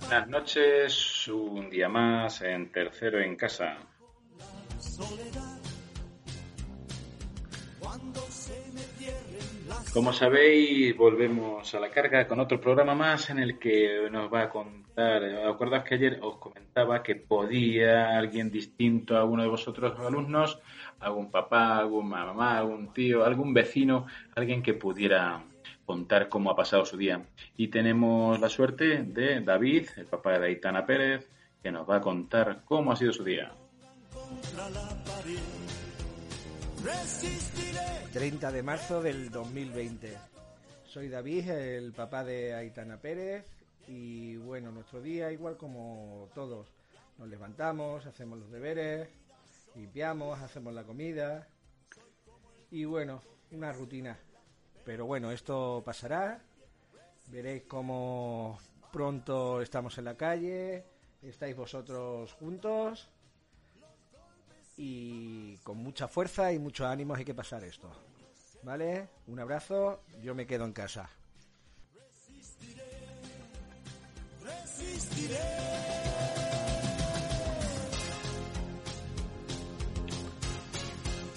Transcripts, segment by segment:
Buenas noches, un día más en tercero en casa. Como sabéis, volvemos a la carga con otro programa más en el que nos va a contar. ¿Acordáis que ayer os comentaba que podía alguien distinto a uno de vosotros alumnos, algún papá, algún mamá, algún tío, algún vecino, alguien que pudiera contar cómo ha pasado su día. Y tenemos la suerte de David, el papá de Aitana Pérez, que nos va a contar cómo ha sido su día. 30 de marzo del 2020. Soy David, el papá de Aitana Pérez, y bueno, nuestro día igual como todos. Nos levantamos, hacemos los deberes, limpiamos, hacemos la comida y bueno, una rutina. Pero bueno, esto pasará. Veréis cómo pronto estamos en la calle, estáis vosotros juntos y con mucha fuerza y mucho ánimo hay que pasar esto. ¿Vale? Un abrazo, yo me quedo en casa.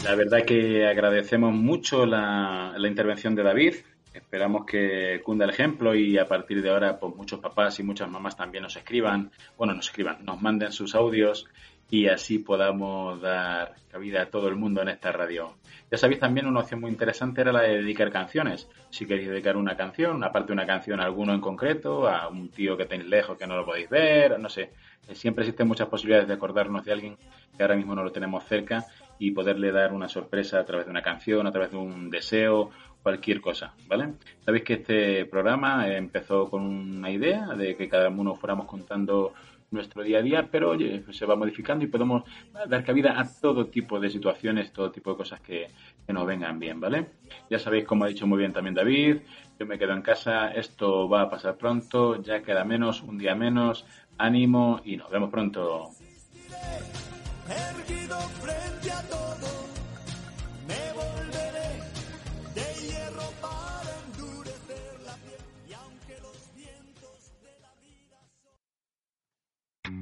La verdad que agradecemos mucho la, intervención de David. Esperamos que cunda el ejemplo y a partir de ahora pues muchos papás y muchas mamás también nos escriban, bueno, nos escriban, nos manden sus audios y así podamos dar cabida a todo el mundo en esta radio. Ya sabéis también una opción muy interesante era la de dedicar canciones. Si queréis dedicar una canción, aparte de una canción a alguno en concreto, a un tío que tenéis lejos que no lo podéis ver, no sé. Siempre existen muchas posibilidades de acordarnos de alguien que ahora mismo no lo tenemos cerca y poderle dar una sorpresa a través de una canción, a través de un deseo, cualquier cosa, ¿vale? Sabéis que este programa empezó con una idea de que cada uno fuéramos contando nuestro día a día, pero oye, se va modificando y podemos dar cabida a todo tipo de situaciones, todo tipo de cosas que, que nos vengan bien, ¿vale? Ya sabéis, como ha dicho muy bien también David, yo me quedo en casa, esto va a pasar pronto, ya queda menos, un día menos, ánimo y nos vemos pronto. Erguido frente a todo,